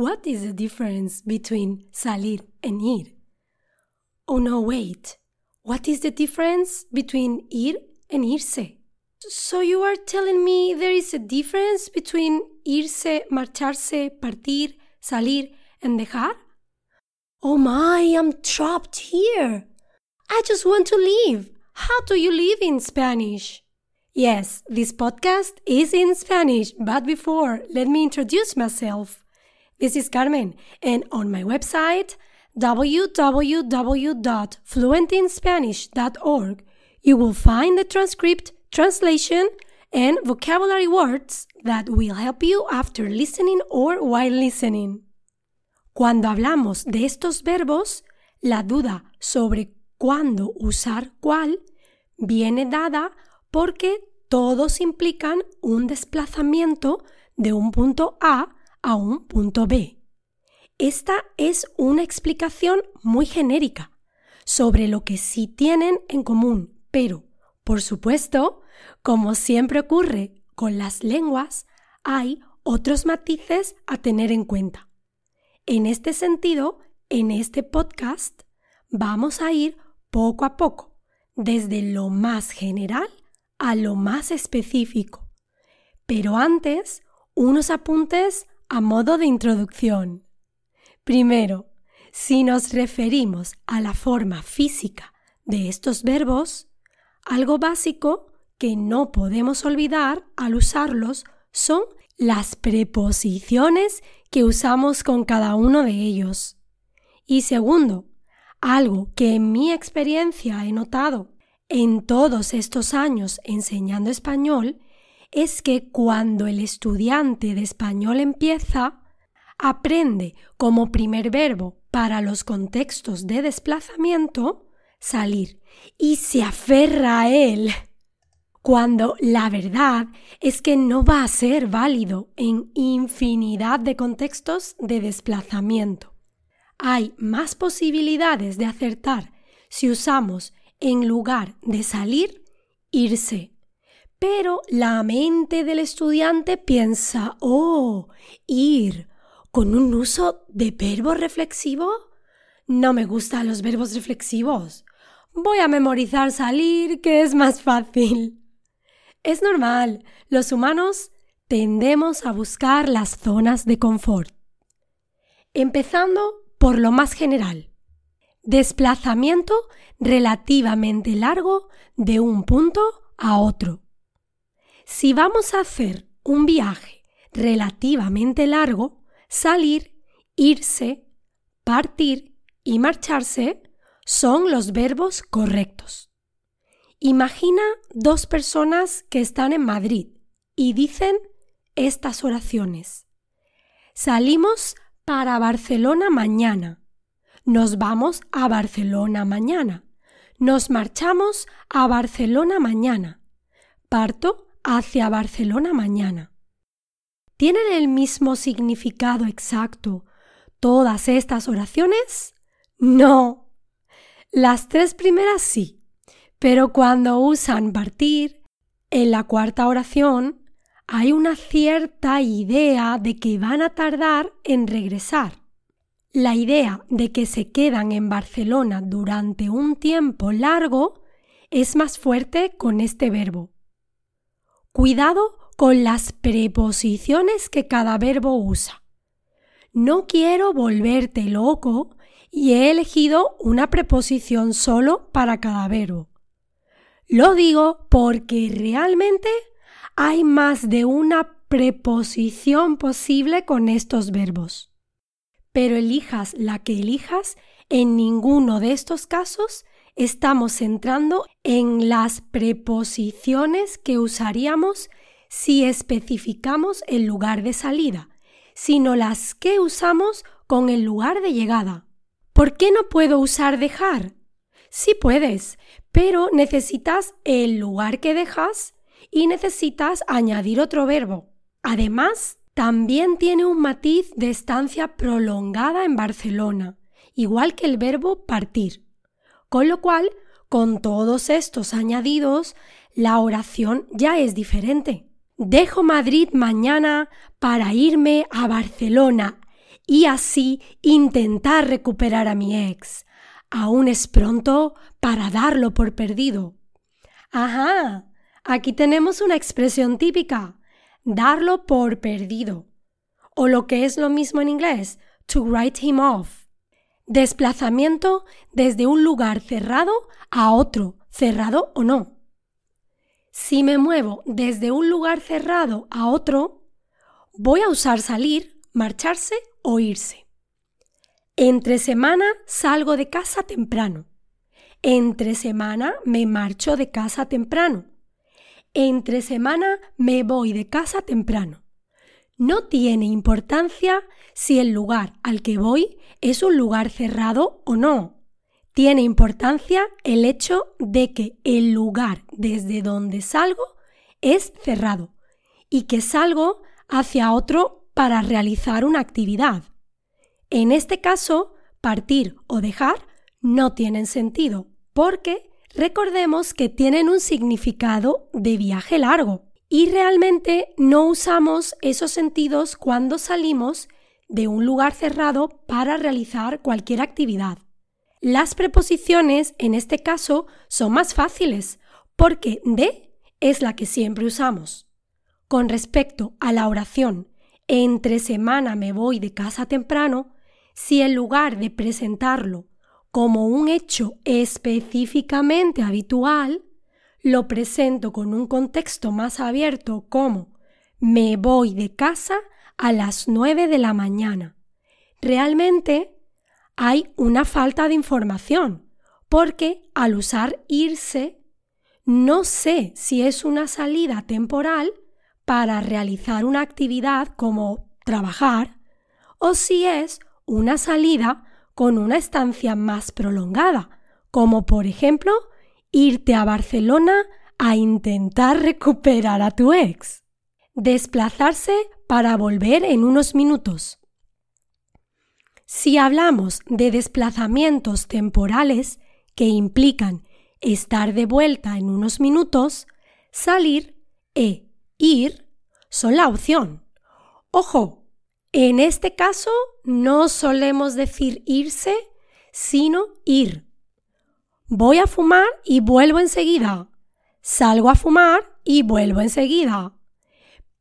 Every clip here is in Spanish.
What is the difference between salir and ir? Oh no, wait. What is the difference between ir and irse? So you are telling me there is a difference between irse, marcharse, partir, salir, and dejar? Oh my, I'm trapped here. I just want to leave. How do you live in Spanish? Yes, this podcast is in Spanish, but before, let me introduce myself. This is Carmen, and on my website, www.fluentinspanish.org, you will find the transcript, translation, and vocabulary words that will help you after listening or while listening. Cuando hablamos de estos verbos, la duda sobre cuándo usar cuál viene dada porque todos implican un desplazamiento de un punto A a un punto B. Esta es una explicación muy genérica sobre lo que sí tienen en común, pero, por supuesto, como siempre ocurre con las lenguas, hay otros matices a tener en cuenta. En este sentido, en este podcast vamos a ir poco a poco, desde lo más general a lo más específico. Pero antes, unos apuntes a modo de introducción. Primero, si nos referimos a la forma física de estos verbos, algo básico que no podemos olvidar al usarlos son las preposiciones que usamos con cada uno de ellos. Y segundo, algo que en mi experiencia he notado en todos estos años enseñando español es que cuando el estudiante de español empieza, aprende como primer verbo para los contextos de desplazamiento salir y se aferra a él cuando la verdad es que no va a ser válido en infinidad de contextos de desplazamiento. Hay más posibilidades de acertar si usamos en lugar de salir, irse. Pero la mente del estudiante piensa, oh, ir, con un uso de verbo reflexivo. No me gustan los verbos reflexivos. Voy a memorizar salir, que es más fácil. Es normal, los humanos tendemos a buscar las zonas de confort. Empezando por lo más general. Desplazamiento relativamente largo de un punto a otro. Si vamos a hacer un viaje relativamente largo, salir, irse, partir y marcharse son los verbos correctos. Imagina dos personas que están en Madrid y dicen estas oraciones. Salimos para Barcelona mañana. Nos vamos a Barcelona mañana. Nos marchamos a Barcelona mañana. Parto hacia Barcelona mañana. ¿Tienen el mismo significado exacto todas estas oraciones? No. Las tres primeras sí pero cuando usan partir, en la cuarta oración hay una cierta idea de que van a tardar en regresar. La idea de que se quedan en Barcelona durante un tiempo largo es más fuerte con este verbo. Cuidado con las preposiciones que cada verbo usa. No quiero volverte loco y he elegido una preposición solo para cada verbo. Lo digo porque realmente hay más de una preposición posible con estos verbos. Pero elijas la que elijas, en ninguno de estos casos estamos centrando en las preposiciones que usaríamos si especificamos el lugar de salida, sino las que usamos con el lugar de llegada. ¿Por qué no puedo usar dejar? Sí puedes, pero necesitas el lugar que dejas y necesitas añadir otro verbo. Además, también tiene un matiz de estancia prolongada en Barcelona, igual que el verbo partir. Con lo cual, con todos estos añadidos, la oración ya es diferente. Dejo Madrid mañana para irme a Barcelona y así intentar recuperar a mi ex. Aún es pronto para darlo por perdido. Ajá, aquí tenemos una expresión típica, darlo por perdido. O lo que es lo mismo en inglés, to write him off. Desplazamiento desde un lugar cerrado a otro, cerrado o no. Si me muevo desde un lugar cerrado a otro, voy a usar salir, marcharse o irse. Entre semana salgo de casa temprano. Entre semana me marcho de casa temprano. Entre semana me voy de casa temprano. No tiene importancia si el lugar al que voy es un lugar cerrado o no. Tiene importancia el hecho de que el lugar desde donde salgo es cerrado y que salgo hacia otro para realizar una actividad. En este caso, partir o dejar no tienen sentido porque recordemos que tienen un significado de viaje largo y realmente no usamos esos sentidos cuando salimos de un lugar cerrado para realizar cualquier actividad. Las preposiciones en este caso son más fáciles porque de es la que siempre usamos. Con respecto a la oración entre semana me voy de casa temprano, si en lugar de presentarlo como un hecho específicamente habitual, lo presento con un contexto más abierto como me voy de casa a las 9 de la mañana. Realmente hay una falta de información porque al usar irse no sé si es una salida temporal para realizar una actividad como trabajar o si es una salida con una estancia más prolongada, como por ejemplo irte a Barcelona a intentar recuperar a tu ex. Desplazarse para volver en unos minutos. Si hablamos de desplazamientos temporales que implican estar de vuelta en unos minutos, salir e ir son la opción. Ojo, en este caso no solemos decir irse, sino ir. Voy a fumar y vuelvo enseguida. Salgo a fumar y vuelvo enseguida.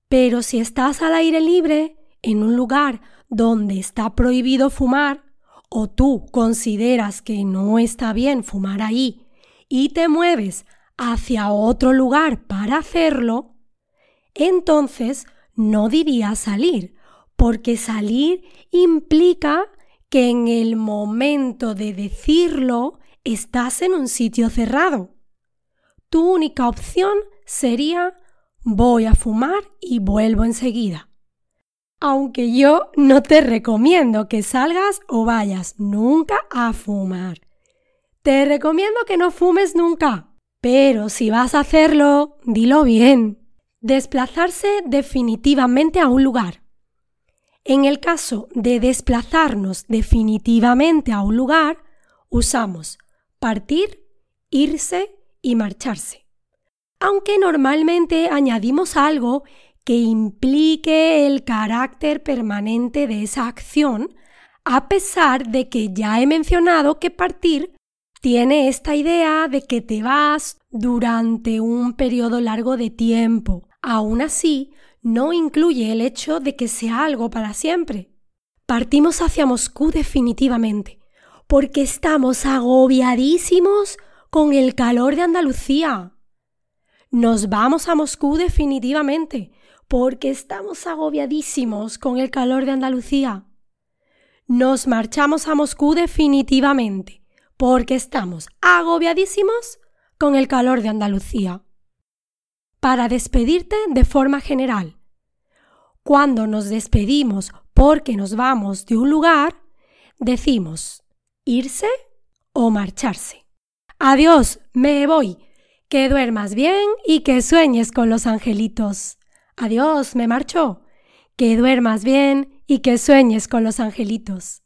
Pero si estás al aire libre, en un lugar donde está prohibido fumar, o tú consideras que no está bien fumar ahí y te mueves hacia otro lugar para hacerlo, entonces no dirías salir, porque salir implica que en el momento de decirlo estás en un sitio cerrado. Tu única opción sería voy a fumar y vuelvo enseguida. Aunque yo no te recomiendo que salgas o vayas nunca a fumar. Te recomiendo que no fumes nunca. Pero si vas a hacerlo, dilo bien. Desplazarse definitivamente a un lugar. En el caso de desplazarnos definitivamente a un lugar, usamos partir, irse y marcharse. Aunque normalmente añadimos algo que implique el carácter permanente de esa acción, a pesar de que ya he mencionado que partir tiene esta idea de que te vas durante un periodo largo de tiempo. Aún así, no incluye el hecho de que sea algo para siempre. Partimos hacia Moscú definitivamente porque estamos agobiadísimos con el calor de Andalucía. Nos vamos a Moscú definitivamente, porque estamos agobiadísimos con el calor de Andalucía. Nos marchamos a Moscú definitivamente, porque estamos agobiadísimos con el calor de Andalucía. Para despedirte de forma general. Cuando nos despedimos porque nos vamos de un lugar, decimos irse o marcharse. Adiós, me voy. Que duermas bien y que sueñes con los angelitos. Adiós, me marcho. Que duermas bien y que sueñes con los angelitos.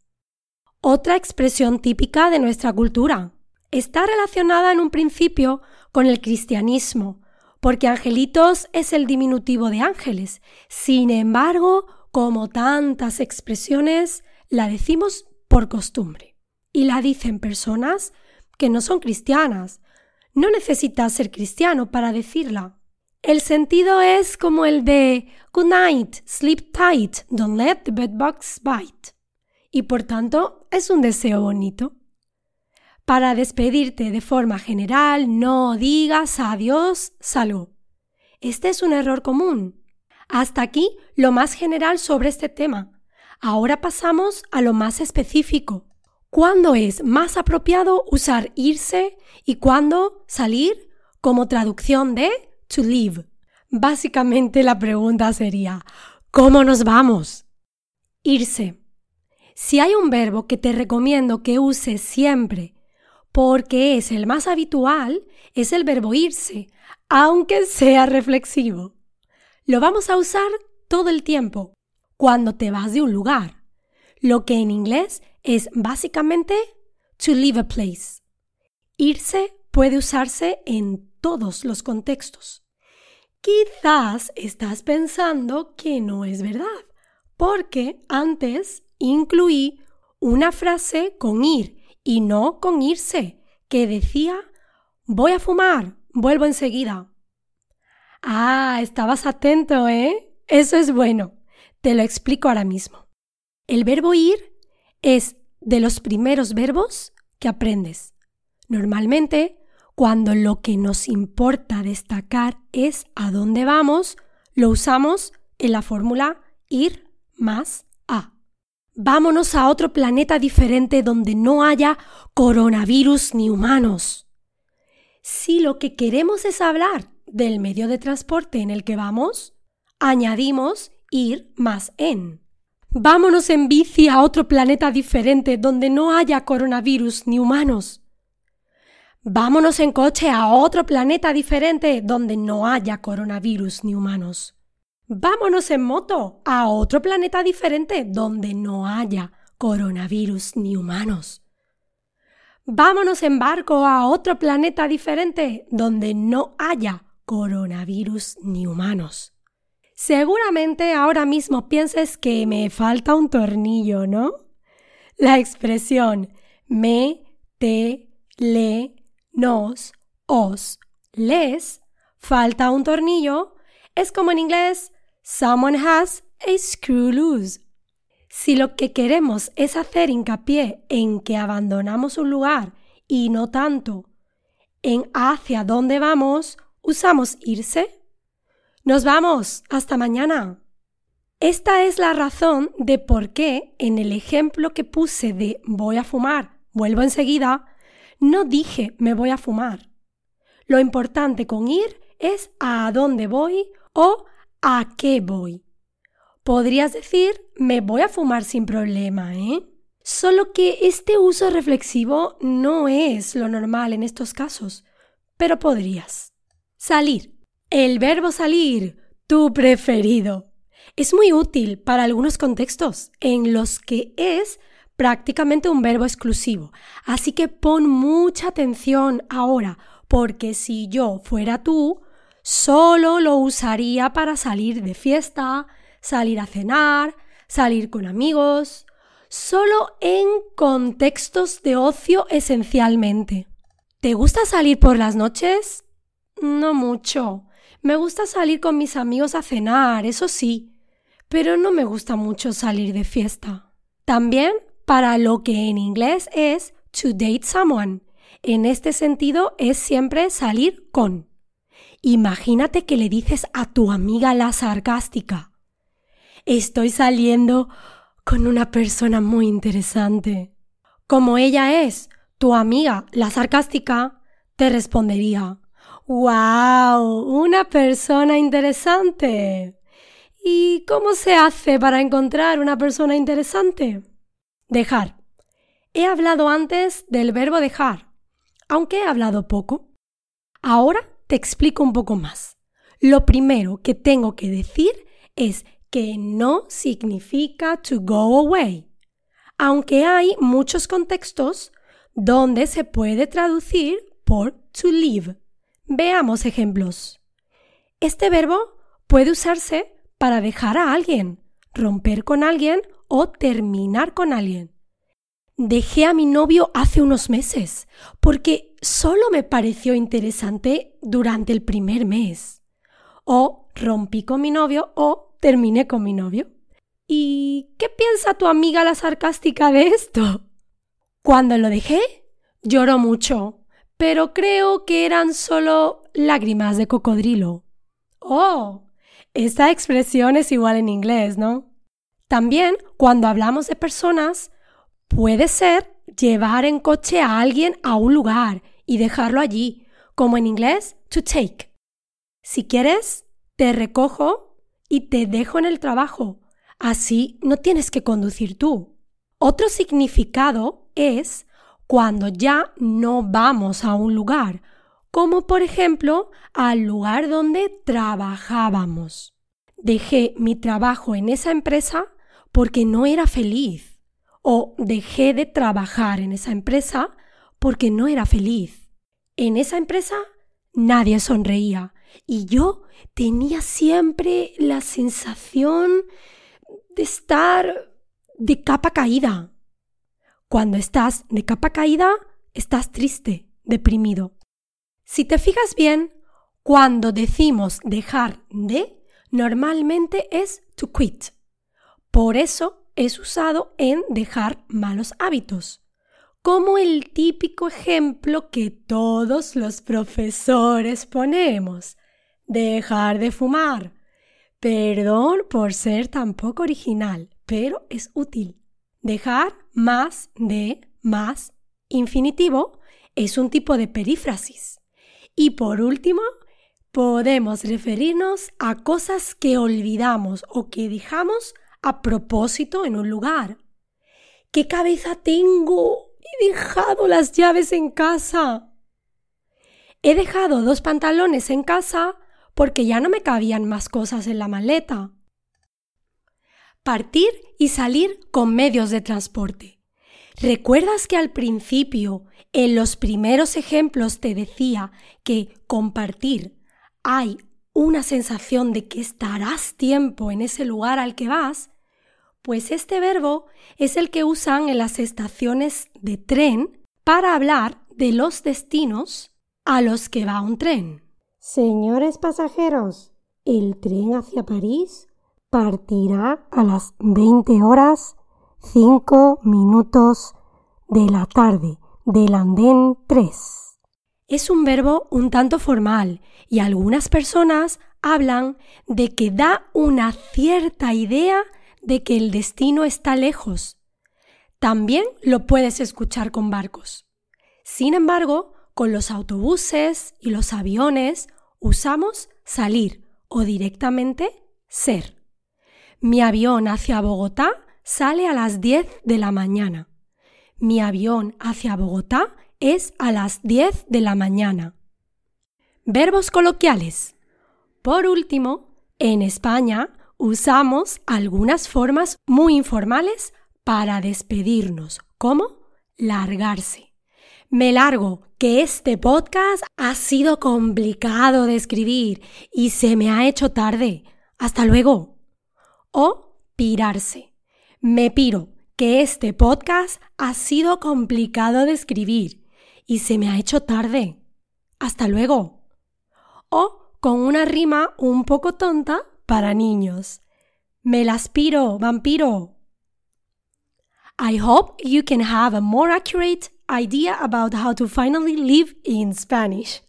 Otra expresión típica de nuestra cultura. Está relacionada en un principio con el cristianismo, porque angelitos es el diminutivo de ángeles. Sin embargo, como tantas expresiones, la decimos por costumbre y la dicen personas que no son cristianas. No necesitas ser cristiano para decirla. El sentido es como el de Good night, sleep tight, don't let the bedbugs bite. Y por tanto es un deseo bonito. Para despedirte de forma general, no digas adiós, salud. Este es un error común. Hasta aquí lo más general sobre este tema. Ahora pasamos a lo más específico. ¿Cuándo es más apropiado usar irse y cuándo salir como traducción de to leave? Básicamente la pregunta sería, ¿cómo nos vamos? Irse. Si hay un verbo que te recomiendo que uses siempre porque es el más habitual, es el verbo irse, aunque sea reflexivo. Lo vamos a usar todo el tiempo, cuando te vas de un lugar, lo que en inglés es básicamente to leave a place. Irse puede usarse en todos los contextos. Quizás estás pensando que no es verdad, porque antes incluí una frase con ir y no con irse, que decía voy a fumar, vuelvo enseguida. Ah, estabas atento, ¿eh? Eso es bueno. Te lo explico ahora mismo. El verbo ir es de los primeros verbos que aprendes. Normalmente, cuando lo que nos importa destacar es a dónde vamos, lo usamos en la fórmula ir más a. Vámonos a otro planeta diferente donde no haya coronavirus ni humanos. Si lo que queremos es hablar del medio de transporte en el que vamos, añadimos ir más en. Vámonos en bici a otro planeta diferente donde no haya coronavirus ni humanos. Vámonos en coche a otro planeta diferente donde no haya coronavirus ni humanos. Vámonos en moto a otro planeta diferente donde no haya coronavirus ni humanos. Vámonos en barco a otro planeta diferente donde no haya coronavirus ni humanos. Seguramente ahora mismo pienses que me falta un tornillo, ¿no? La expresión me, te, le, nos, os, les, falta un tornillo, es como en inglés someone has a screw loose. Si lo que queremos es hacer hincapié en que abandonamos un lugar y no tanto en hacia dónde vamos, usamos irse nos vamos. Hasta mañana. Esta es la razón de por qué en el ejemplo que puse de voy a fumar, vuelvo enseguida, no dije me voy a fumar. Lo importante con ir es a dónde voy o a qué voy. Podrías decir me voy a fumar sin problema, ¿eh? Solo que este uso reflexivo no es lo normal en estos casos, pero podrías. Salir. El verbo salir, tu preferido. Es muy útil para algunos contextos en los que es prácticamente un verbo exclusivo. Así que pon mucha atención ahora, porque si yo fuera tú, solo lo usaría para salir de fiesta, salir a cenar, salir con amigos, solo en contextos de ocio esencialmente. ¿Te gusta salir por las noches? No mucho. Me gusta salir con mis amigos a cenar, eso sí, pero no me gusta mucho salir de fiesta. También para lo que en inglés es to date someone. En este sentido es siempre salir con. Imagínate que le dices a tu amiga la sarcástica. Estoy saliendo con una persona muy interesante. Como ella es tu amiga la sarcástica, te respondería ¡Wow! Una persona interesante. ¿Y cómo se hace para encontrar una persona interesante? Dejar. He hablado antes del verbo dejar, aunque he hablado poco. Ahora te explico un poco más. Lo primero que tengo que decir es que no significa to go away, aunque hay muchos contextos donde se puede traducir por to leave. Veamos ejemplos. Este verbo puede usarse para dejar a alguien, romper con alguien o terminar con alguien. Dejé a mi novio hace unos meses porque solo me pareció interesante durante el primer mes. O rompí con mi novio o terminé con mi novio. ¿Y qué piensa tu amiga la sarcástica de esto? Cuando lo dejé, lloró mucho, pero creo que eran solo lágrimas de cocodrilo. Oh, esta expresión es igual en inglés, ¿no? También, cuando hablamos de personas, puede ser llevar en coche a alguien a un lugar y dejarlo allí, como en inglés, to take. Si quieres, te recojo y te dejo en el trabajo. Así no tienes que conducir tú. Otro significado es cuando ya no vamos a un lugar, como por ejemplo al lugar donde trabajábamos. Dejé mi trabajo en esa empresa porque no era feliz o dejé de trabajar en esa empresa porque no era feliz. En esa empresa nadie sonreía y yo tenía siempre la sensación de estar de capa caída. Cuando estás de capa caída, estás triste, deprimido. Si te fijas bien, cuando decimos dejar de, normalmente es to quit. Por eso es usado en dejar malos hábitos, como el típico ejemplo que todos los profesores ponemos, dejar de fumar. Perdón por ser tan poco original, pero es útil. Dejar más de más infinitivo es un tipo de perífrasis. Y por último, podemos referirnos a cosas que olvidamos o que dejamos a propósito en un lugar. ¿Qué cabeza tengo? He dejado las llaves en casa. He dejado dos pantalones en casa porque ya no me cabían más cosas en la maleta. Partir y salir con medios de transporte. ¿Recuerdas que al principio, en los primeros ejemplos, te decía que compartir hay una sensación de que estarás tiempo en ese lugar al que vas? Pues este verbo es el que usan en las estaciones de tren para hablar de los destinos a los que va un tren. Señores pasajeros, el tren hacia París partirá a las 20 horas 5 minutos de la tarde del andén 3. Es un verbo un tanto formal y algunas personas hablan de que da una cierta idea de que el destino está lejos. También lo puedes escuchar con barcos. Sin embargo, con los autobuses y los aviones usamos salir o directamente ser. Mi avión hacia Bogotá sale a las 10 de la mañana. Mi avión hacia Bogotá es a las 10 de la mañana. Verbos coloquiales. Por último, en España usamos algunas formas muy informales para despedirnos, como largarse. Me largo, que este podcast ha sido complicado de escribir y se me ha hecho tarde. Hasta luego. O pirarse. Me piro, que este podcast ha sido complicado de escribir y se me ha hecho tarde. Hasta luego. O con una rima un poco tonta, para niños. Me las piro, vampiro. I hope you can have a more accurate idea about how to finally live in Spanish.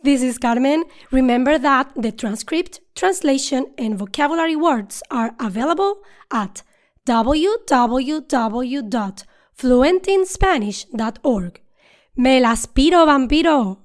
This is Carmen. Remember that the transcript, translation, and vocabulary words are available at www.fluentinspanish.org. Me las piro, vampiro.